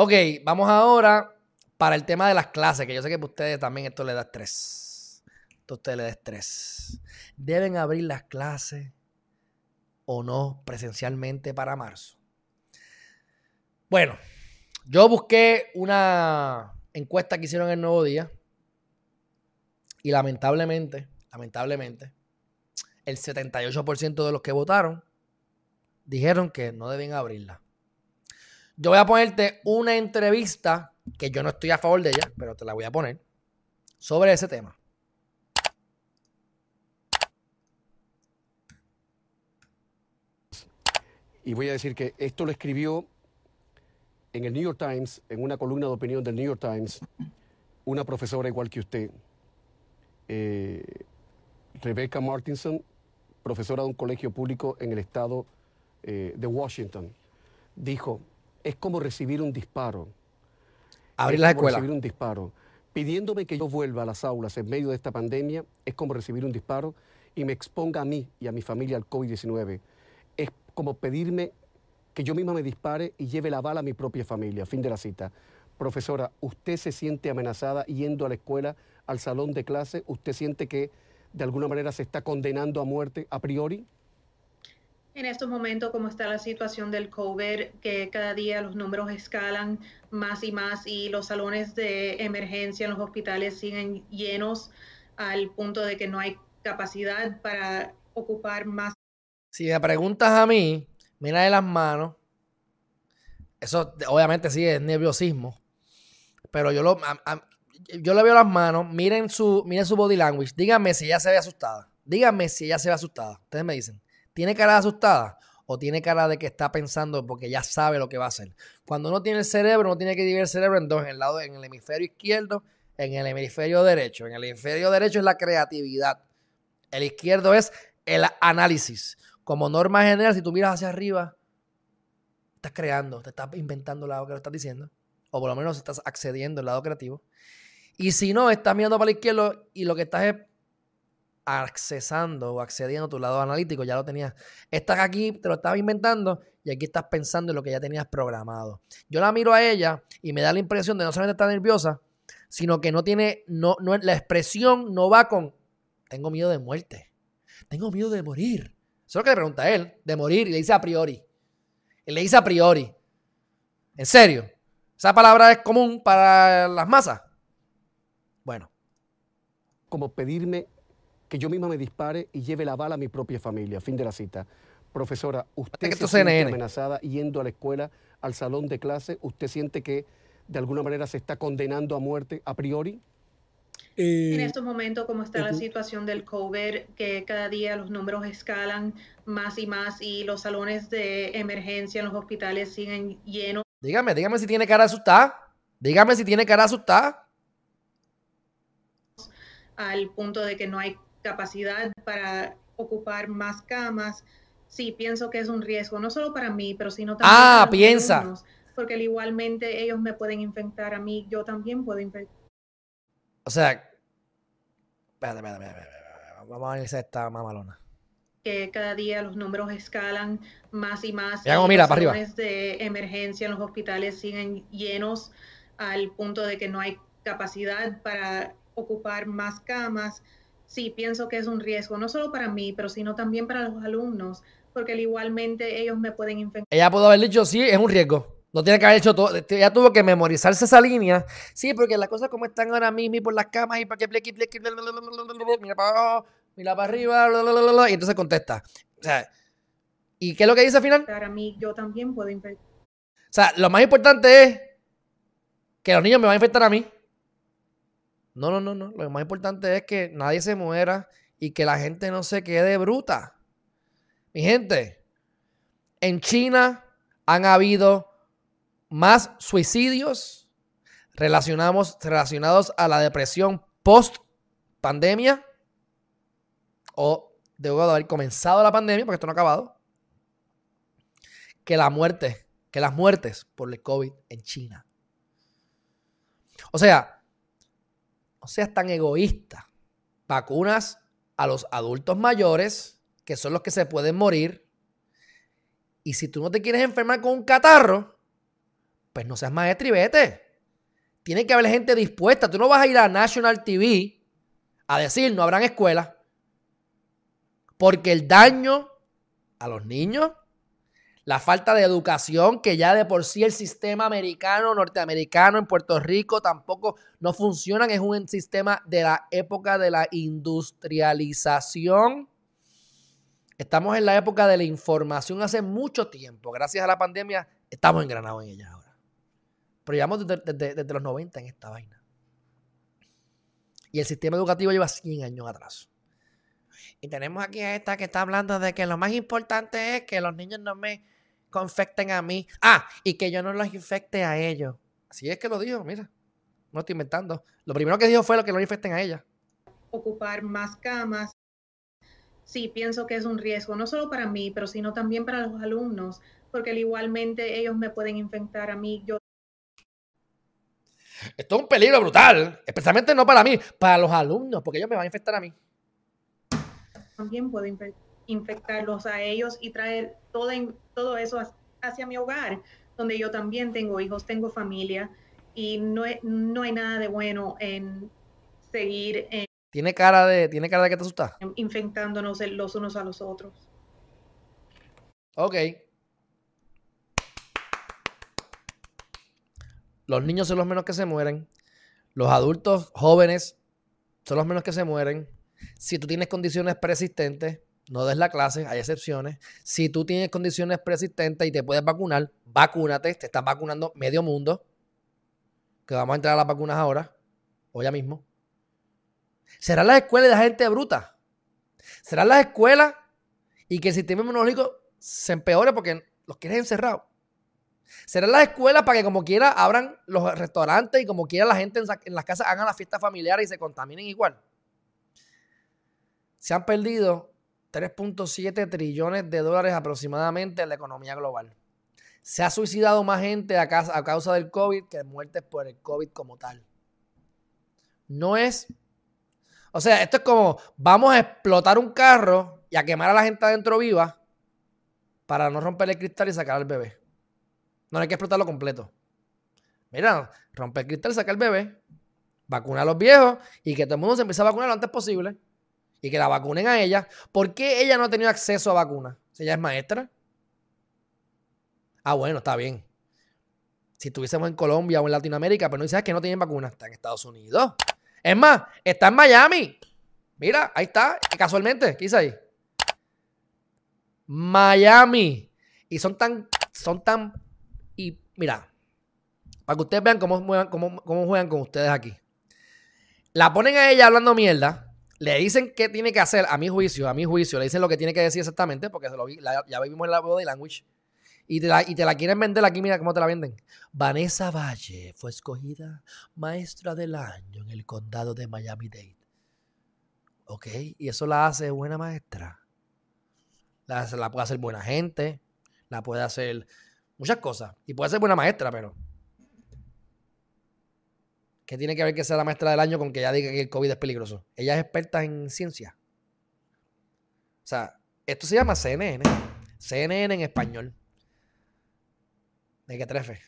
Ok, vamos ahora para el tema de las clases, que yo sé que para ustedes también esto le da estrés. Esto a ustedes les da estrés. ¿Deben abrir las clases o no presencialmente para marzo? Bueno, yo busqué una encuesta que hicieron el Nuevo Día y lamentablemente, lamentablemente, el 78% de los que votaron dijeron que no deben abrirla. Yo voy a ponerte una entrevista, que yo no estoy a favor de ella, pero te la voy a poner, sobre ese tema. Y voy a decir que esto lo escribió en el New York Times, en una columna de opinión del New York Times, una profesora igual que usted, eh, Rebecca Martinson, profesora de un colegio público en el estado eh, de Washington, dijo, es como recibir un disparo. Abrir es la como escuela. recibir un disparo. Pidiéndome que yo vuelva a las aulas en medio de esta pandemia es como recibir un disparo y me exponga a mí y a mi familia al COVID-19. Es como pedirme que yo misma me dispare y lleve la bala a mi propia familia. Fin de la cita. Profesora, ¿usted se siente amenazada yendo a la escuela, al salón de clase? ¿Usted siente que de alguna manera se está condenando a muerte a priori? En estos momentos, como está la situación del COVID, que cada día los números escalan más y más y los salones de emergencia en los hospitales siguen llenos al punto de que no hay capacidad para ocupar más. Si me preguntas a mí, mira de las manos. Eso obviamente sí es nerviosismo. Pero yo lo yo le veo las manos, miren su, miren su body language. Díganme si ella se ve asustada. Díganme si ella se ve asustada. Ustedes me dicen, ¿tiene cara asustada? O tiene cara de que está pensando porque ya sabe lo que va a hacer. Cuando uno tiene el cerebro, uno tiene que dividir el cerebro en dos, en el lado, en el hemisferio izquierdo, en el hemisferio derecho. En el hemisferio derecho es la creatividad. El izquierdo es el análisis. Como norma general, si tú miras hacia arriba, estás creando, te estás inventando el lado que lo estás diciendo. O por lo menos estás accediendo al lado creativo. Y si no, estás mirando para la izquierda y lo que estás es accesando o accediendo a tu lado analítico, ya lo tenías. Estás aquí, te lo estabas inventando y aquí estás pensando en lo que ya tenías programado. Yo la miro a ella y me da la impresión de no solamente estar nerviosa, sino que no tiene, no, no, la expresión no va con, tengo miedo de muerte, tengo miedo de morir. Eso es lo que le pregunta a él, de morir, y le dice a priori. Le dice a priori. ¿En serio? ¿Esa palabra es común para las masas? Bueno, como pedirme que yo misma me dispare y lleve la bala a mi propia familia. Fin de la cita. Profesora, ¿usted se siente CNN. amenazada yendo a la escuela, al salón de clase? ¿Usted siente que de alguna manera se está condenando a muerte a priori? En estos momentos, como está la situación del COVID, que cada día los números escalan más y más y los salones de emergencia en los hospitales siguen llenos. dígame, dígame si tiene cara asustada. Dígame si tiene cara asustada. al punto de que no hay capacidad para ocupar más camas. Sí, pienso que es un riesgo, no solo para mí, pero sino también Ah, para los piensa. alumnos, porque al igualmente ellos me pueden infectar a mí, yo también puedo infectar. O sea, espérate, espérate, espérate. Vamos a analizar esta mamalona. que cada día los números escalan más y más. Mira cómo y mira, para arriba. de emergencia en los hospitales siguen llenos al punto de que no hay capacidad para ocupar más camas. Sí, pienso que es un riesgo, no solo para mí, pero sino también para los alumnos, porque al igualmente ellos me pueden infectar. Ella pudo haber dicho, sí, es un riesgo. No tiene que haber hecho todo. Ella tuvo que memorizarse esa línea. Sí, porque las cosas como están ahora mismo y por las camas y para que plequi, plequi, mira para abajo, mira para arriba, bla, bla, bla, bla, bla, y entonces contesta. O sea, ¿y qué es lo que dice al final? A mí, yo también puedo infectar. O sea, lo más importante es que los niños me van a infectar a mí. No, no, no, no. Lo más importante es que nadie se muera y que la gente no se quede bruta. Mi gente, en China han habido más suicidios relacionados a la depresión post pandemia o debo de haber comenzado la pandemia, porque esto no ha acabado, que la muerte, que las muertes por el COVID en China. O sea, seas tan egoísta. Vacunas a los adultos mayores, que son los que se pueden morir. Y si tú no te quieres enfermar con un catarro, pues no seas maestra y vete. Tiene que haber gente dispuesta. Tú no vas a ir a National TV a decir no habrán escuelas. Porque el daño a los niños, la falta de educación, que ya de por sí el sistema americano, norteamericano en Puerto Rico tampoco no funcionan, es un sistema de la época de la industrialización. Estamos en la época de la información hace mucho tiempo. Gracias a la pandemia estamos engranados en ella ahora. Pero llevamos desde, desde los 90 en esta vaina. Y el sistema educativo lleva 100 años atrás. Y tenemos aquí a esta que está hablando de que lo más importante es que los niños no me confecten a mí. Ah, y que yo no los infecte a ellos. Así es que lo dijo, mira. No estoy inventando. Lo primero que dijo fue lo que no infecten a ella. Ocupar más camas. Sí, pienso que es un riesgo, no solo para mí, pero sino también para los alumnos, porque igualmente ellos me pueden infectar a mí. Yo esto es un peligro brutal, especialmente no para mí, para los alumnos, porque ellos me van a infectar a mí también puedo infectarlos a ellos y traer todo, todo eso hacia mi hogar, donde yo también tengo hijos, tengo familia y no, no hay nada de bueno en seguir. ¿Tiene cara de, ¿Tiene cara de que te asusta? Infectándonos los unos a los otros. Ok. Los niños son los menos que se mueren. Los adultos jóvenes son los menos que se mueren. Si tú tienes condiciones persistentes, no des la clase, hay excepciones. Si tú tienes condiciones persistentes y te puedes vacunar, vacúnate, te estás vacunando medio mundo, que vamos a entrar a las vacunas ahora, o ya mismo. ¿Serán las escuelas de gente bruta? ¿Serán las escuelas y que el sistema inmunológico se empeore porque los quieres encerrados? ¿Serán las escuelas para que como quiera abran los restaurantes y como quiera la gente en, en las casas hagan las fiestas familiares y se contaminen igual? se han perdido 3.7 trillones de dólares aproximadamente en la economía global. Se ha suicidado más gente a causa, del COVID que muertes por el COVID como tal. No es... O sea, esto es como, vamos a explotar un carro y a quemar a la gente adentro viva para no romper el cristal y sacar al bebé. No hay que explotarlo completo. Mira, rompe el cristal, saca al bebé, vacuna a los viejos y que todo el mundo se empiece a vacunar lo antes posible y que la vacunen a ella. ¿Por qué ella no ha tenido acceso a vacunas? Si ella es maestra. Ah, bueno, está bien. Si estuviésemos en Colombia o en Latinoamérica, pero no dices que no tienen vacunas, está en Estados Unidos. Es más, está en Miami. Mira, ahí está, casualmente, ¿qué dice ahí? Miami. Y son tan, son tan, y mira, para que ustedes vean cómo, cómo, cómo juegan con ustedes aquí. La ponen a ella hablando mierda le dicen qué tiene que hacer, a mi juicio, a mi juicio, le dicen lo que tiene que decir exactamente, porque ya vimos en la body language. Y te, la, y te la quieren vender aquí, mira cómo te la venden. Vanessa Valle fue escogida maestra del año en el condado de Miami-Dade. ¿Ok? Y eso la hace buena maestra. La, la puede hacer buena gente, la puede hacer muchas cosas. Y puede ser buena maestra, pero ¿Qué tiene que ver que sea la maestra del año con que ella diga que el COVID es peligroso? Ella es experta en ciencia. O sea, esto se llama CNN. CNN en español. ¿De qué trefe?